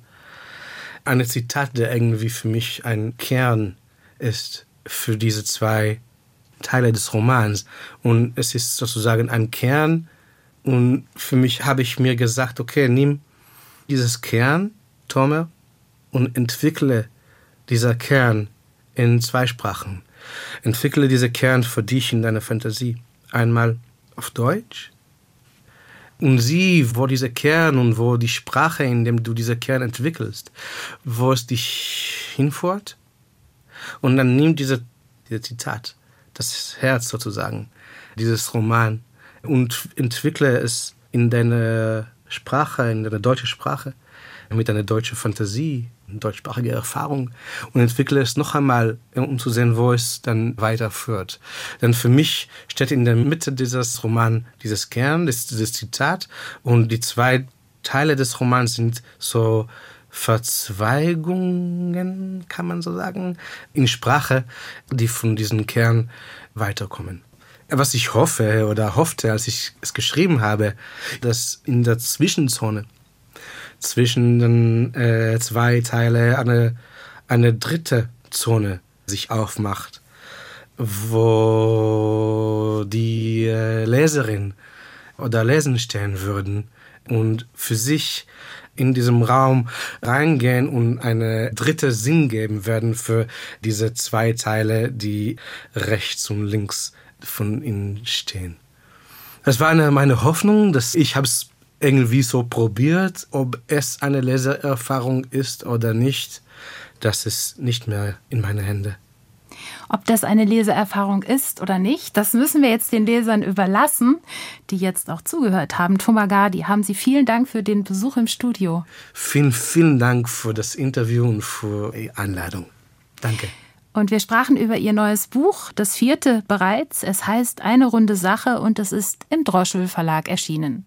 Ein Zitat, der irgendwie für mich ein Kern ist für diese zwei Teile des Romans. Und es ist sozusagen ein Kern. Und für mich habe ich mir gesagt, okay, nimm dieses Kern, Tomer, und entwickle dieser Kern in zwei Sprachen. Entwickle diese Kern für dich in deiner Fantasie. Einmal auf Deutsch und sieh, wo dieser Kern und wo die Sprache, in dem du dieser Kern entwickelst, wo es dich hinführt. Und dann nimm diese, diese Zitat das Herz sozusagen dieses Roman. Und entwickle es in deine Sprache, in deine deutsche Sprache, mit deiner deutschen Fantasie, deutschsprachige Erfahrung. Und entwickle es noch einmal, um zu sehen, wo es dann weiterführt. Denn für mich steht in der Mitte dieses Romans dieses Kern, dieses Zitat. Und die zwei Teile des Romans sind so Verzweigungen, kann man so sagen, in Sprache, die von diesem Kern weiterkommen. Was ich hoffe oder hoffte, als ich es geschrieben habe, dass in der Zwischenzone zwischen den äh, zwei Teilen eine, eine dritte Zone sich aufmacht, wo die äh, Leserin oder lesen stehen würden und für sich in diesem Raum reingehen und eine dritte Sinn geben werden für diese zwei Teile, die rechts und links von ihnen stehen. Das war eine, meine Hoffnung, dass ich habe es irgendwie so probiert, ob es eine Lesererfahrung ist oder nicht, das ist nicht mehr in meine Hände. Ob das eine Leseerfahrung ist oder nicht, das müssen wir jetzt den Lesern überlassen, die jetzt auch zugehört haben. Thomas Gardi, haben Sie vielen Dank für den Besuch im Studio. Vielen, vielen Dank für das Interview und für die Einladung. Danke. Und wir sprachen über Ihr neues Buch, das vierte bereits. Es heißt Eine runde Sache und es ist im Droschel Verlag erschienen.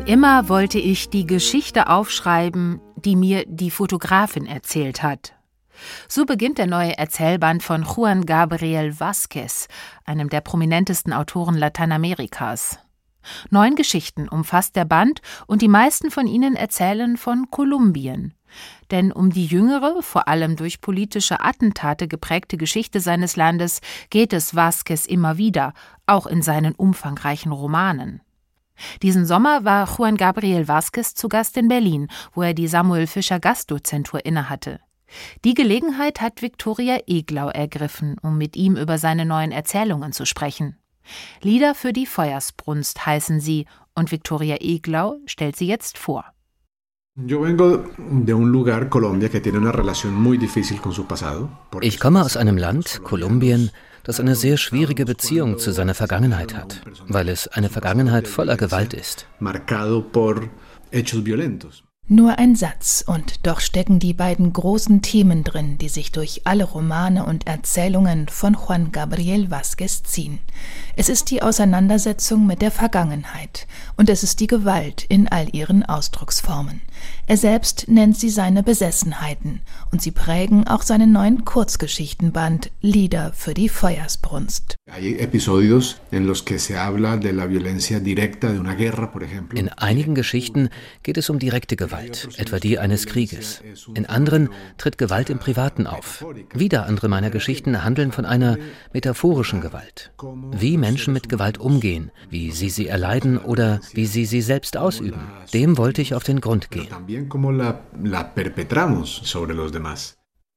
Schon immer wollte ich die Geschichte aufschreiben, die mir die Fotografin erzählt hat. So beginnt der neue Erzählband von Juan Gabriel Vázquez, einem der prominentesten Autoren Lateinamerikas. Neun Geschichten umfasst der Band und die meisten von ihnen erzählen von Kolumbien. Denn um die jüngere, vor allem durch politische Attentate geprägte Geschichte seines Landes geht es Vázquez immer wieder, auch in seinen umfangreichen Romanen. Diesen Sommer war Juan Gabriel Vázquez zu Gast in Berlin, wo er die Samuel Fischer Gastdozentur innehatte. Die Gelegenheit hat Viktoria Eglau ergriffen, um mit ihm über seine neuen Erzählungen zu sprechen. Lieder für die Feuersbrunst heißen sie, und Viktoria Eglau stellt sie jetzt vor. Ich komme aus einem Land, Kolumbien, das eine sehr schwierige Beziehung zu seiner Vergangenheit hat, weil es eine Vergangenheit voller Gewalt ist. Nur ein Satz, und doch stecken die beiden großen Themen drin, die sich durch alle Romane und Erzählungen von Juan Gabriel Vázquez ziehen. Es ist die Auseinandersetzung mit der Vergangenheit, und es ist die Gewalt in all ihren Ausdrucksformen. Er selbst nennt sie seine Besessenheiten, und sie prägen auch seinen neuen Kurzgeschichtenband Lieder für die Feuersbrunst. In einigen Geschichten geht es um direkte Gewalt, etwa die eines Krieges. In anderen tritt Gewalt im Privaten auf. Wieder andere meiner Geschichten handeln von einer metaphorischen Gewalt. Wie Menschen mit Gewalt umgehen, wie sie sie erleiden oder wie sie sie selbst ausüben. Dem wollte ich auf den Grund gehen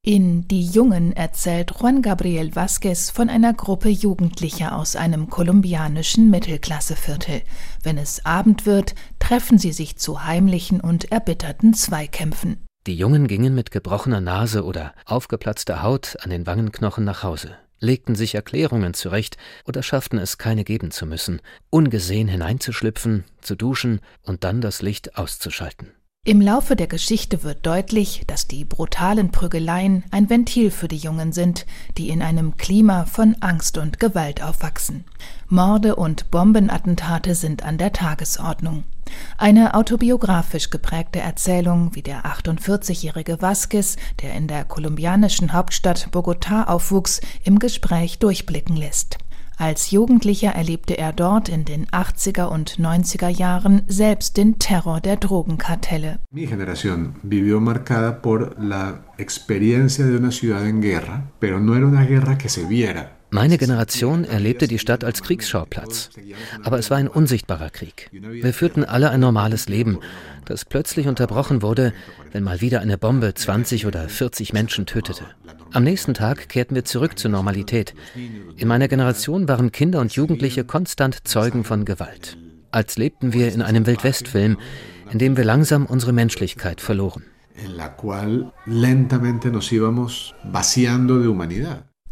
In Die Jungen erzählt Juan Gabriel Vázquez von einer Gruppe Jugendlicher aus einem kolumbianischen Mittelklasseviertel. Wenn es Abend wird, treffen sie sich zu heimlichen und erbitterten Zweikämpfen. Die Jungen gingen mit gebrochener Nase oder aufgeplatzter Haut an den Wangenknochen nach Hause, legten sich Erklärungen zurecht oder schafften es, keine geben zu müssen, ungesehen hineinzuschlüpfen, zu duschen und dann das Licht auszuschalten. Im Laufe der Geschichte wird deutlich, dass die brutalen Prügeleien ein Ventil für die Jungen sind, die in einem Klima von Angst und Gewalt aufwachsen. Morde und Bombenattentate sind an der Tagesordnung. Eine autobiografisch geprägte Erzählung, wie der 48-jährige Vasquez, der in der kolumbianischen Hauptstadt Bogotá aufwuchs, im Gespräch durchblicken lässt. Als Jugendlicher erlebte er dort in den 80er und 90er Jahren selbst den Terror der Drogenkartelle. Mi generación vivió marcada por la experiencia de una ciudad en guerra, pero no era una guerra que se viera. Meine Generation erlebte die Stadt als Kriegsschauplatz. Aber es war ein unsichtbarer Krieg. Wir führten alle ein normales Leben, das plötzlich unterbrochen wurde, wenn mal wieder eine Bombe 20 oder 40 Menschen tötete. Am nächsten Tag kehrten wir zurück zur Normalität. In meiner Generation waren Kinder und Jugendliche konstant Zeugen von Gewalt. Als lebten wir in einem Wildwestfilm, in dem wir langsam unsere Menschlichkeit verloren.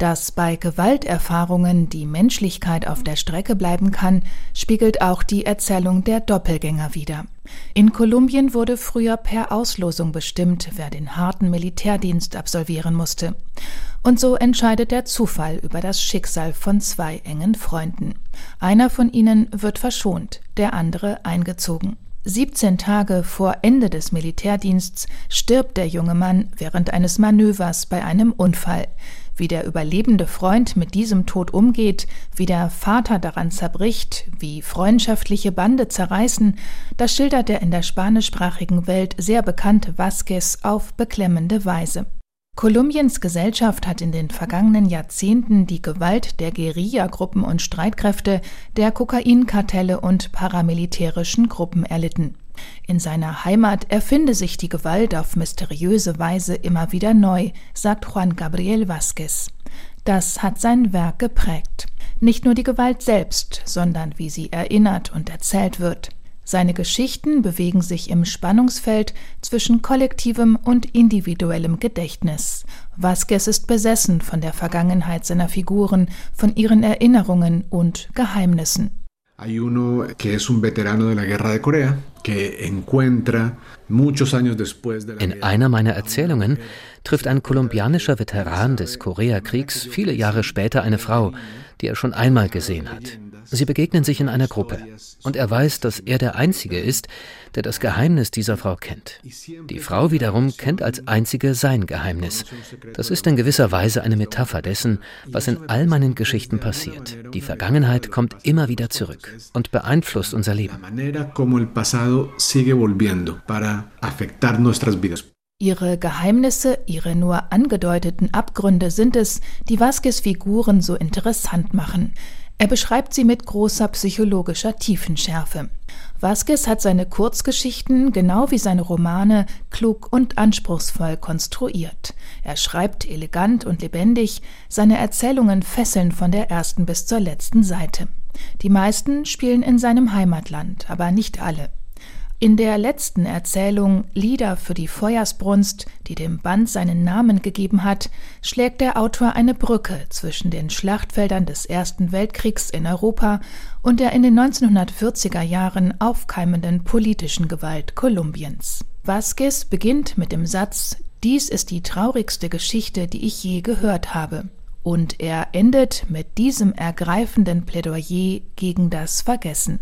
Dass bei Gewalterfahrungen die Menschlichkeit auf der Strecke bleiben kann, spiegelt auch die Erzählung der Doppelgänger wider. In Kolumbien wurde früher per Auslosung bestimmt, wer den harten Militärdienst absolvieren musste. Und so entscheidet der Zufall über das Schicksal von zwei engen Freunden. Einer von ihnen wird verschont, der andere eingezogen. 17 Tage vor Ende des Militärdiensts stirbt der junge Mann während eines Manövers bei einem Unfall. Wie der überlebende Freund mit diesem Tod umgeht, wie der Vater daran zerbricht, wie freundschaftliche Bande zerreißen, das schildert der in der spanischsprachigen Welt sehr bekannte Vasquez auf beklemmende Weise. Kolumbiens Gesellschaft hat in den vergangenen Jahrzehnten die Gewalt der Guerillagruppen und Streitkräfte, der Kokainkartelle und paramilitärischen Gruppen erlitten. In seiner Heimat erfinde sich die Gewalt auf mysteriöse Weise immer wieder neu, sagt Juan Gabriel Vázquez. Das hat sein Werk geprägt. Nicht nur die Gewalt selbst, sondern wie sie erinnert und erzählt wird. Seine Geschichten bewegen sich im Spannungsfeld zwischen kollektivem und individuellem Gedächtnis. Vasquez ist besessen von der Vergangenheit seiner Figuren, von ihren Erinnerungen und Geheimnissen. Hay uno que es un veterano de la guerra de Corea, que encuentra muchos años después de la In einer meiner Erzählungen trifft ein kolumbianischer Veteran des Koreakriegs viele Jahre später eine Frau, die er schon einmal gesehen hat. Sie begegnen sich in einer Gruppe und er weiß, dass er der Einzige ist, der das Geheimnis dieser Frau kennt. Die Frau wiederum kennt als Einzige sein Geheimnis. Das ist in gewisser Weise eine Metapher dessen, was in all meinen Geschichten passiert. Die Vergangenheit kommt immer wieder zurück und beeinflusst unser Leben. Ihre Geheimnisse, ihre nur angedeuteten Abgründe sind es, die Vasquez Figuren so interessant machen. Er beschreibt sie mit großer psychologischer Tiefenschärfe. Vasquez hat seine Kurzgeschichten, genau wie seine Romane, klug und anspruchsvoll konstruiert. Er schreibt elegant und lebendig, seine Erzählungen fesseln von der ersten bis zur letzten Seite. Die meisten spielen in seinem Heimatland, aber nicht alle. In der letzten Erzählung Lieder für die Feuersbrunst, die dem Band seinen Namen gegeben hat, schlägt der Autor eine Brücke zwischen den Schlachtfeldern des Ersten Weltkriegs in Europa und der in den 1940er Jahren aufkeimenden politischen Gewalt Kolumbiens. Vasquez beginnt mit dem Satz Dies ist die traurigste Geschichte, die ich je gehört habe. Und er endet mit diesem ergreifenden Plädoyer gegen das Vergessen.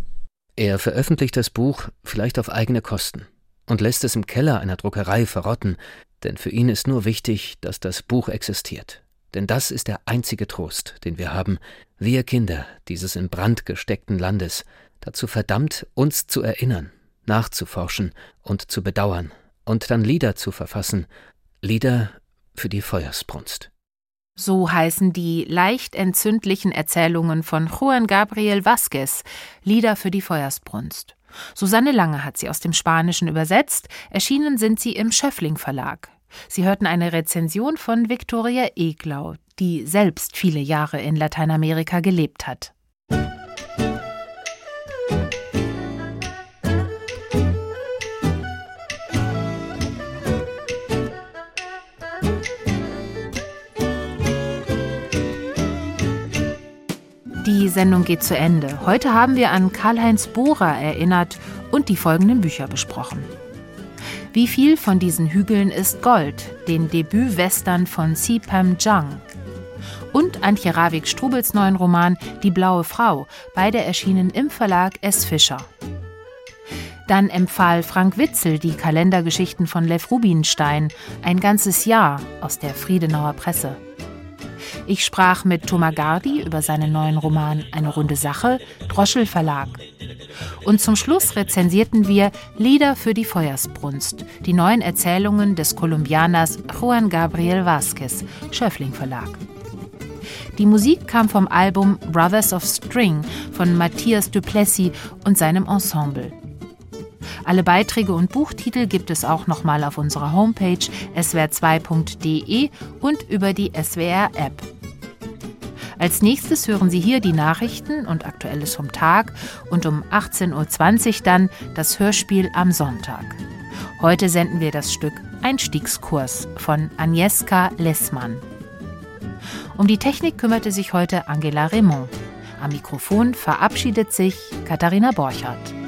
Er veröffentlicht das Buch vielleicht auf eigene Kosten und lässt es im Keller einer Druckerei verrotten, denn für ihn ist nur wichtig, dass das Buch existiert. Denn das ist der einzige Trost, den wir haben, wir Kinder dieses in Brand gesteckten Landes, dazu verdammt, uns zu erinnern, nachzuforschen und zu bedauern und dann Lieder zu verfassen, Lieder für die Feuersbrunst. So heißen die leicht entzündlichen Erzählungen von Juan Gabriel Vázquez, Lieder für die Feuersbrunst. Susanne Lange hat sie aus dem Spanischen übersetzt, erschienen sind sie im Schöffling Verlag. Sie hörten eine Rezension von Victoria Eglau, die selbst viele Jahre in Lateinamerika gelebt hat. Die Sendung geht zu Ende. Heute haben wir an Karl-Heinz Bohrer erinnert und die folgenden Bücher besprochen. Wie viel von diesen Hügeln ist Gold? Den Debüt-Western von Si Pam Jang. Und Antje Ravik-Strubels neuen Roman Die blaue Frau, beide erschienen im Verlag S. Fischer. Dann empfahl Frank Witzel die Kalendergeschichten von Lev Rubinstein, ein ganzes Jahr aus der Friedenauer Presse. Ich sprach mit Thomas Gardi über seinen neuen Roman Eine runde Sache, Droschel Verlag. Und zum Schluss rezensierten wir Lieder für die Feuersbrunst, die neuen Erzählungen des Kolumbianers Juan Gabriel Vázquez, Schöffling Verlag. Die Musik kam vom Album Brothers of String von Matthias Duplessis und seinem Ensemble. Alle Beiträge und Buchtitel gibt es auch nochmal auf unserer Homepage swr2.de und über die SWR-App. Als nächstes hören Sie hier die Nachrichten und Aktuelles vom Tag und um 18.20 Uhr dann das Hörspiel am Sonntag. Heute senden wir das Stück Einstiegskurs von Agnieszka Lessmann. Um die Technik kümmerte sich heute Angela Raymond. Am Mikrofon verabschiedet sich Katharina Borchardt.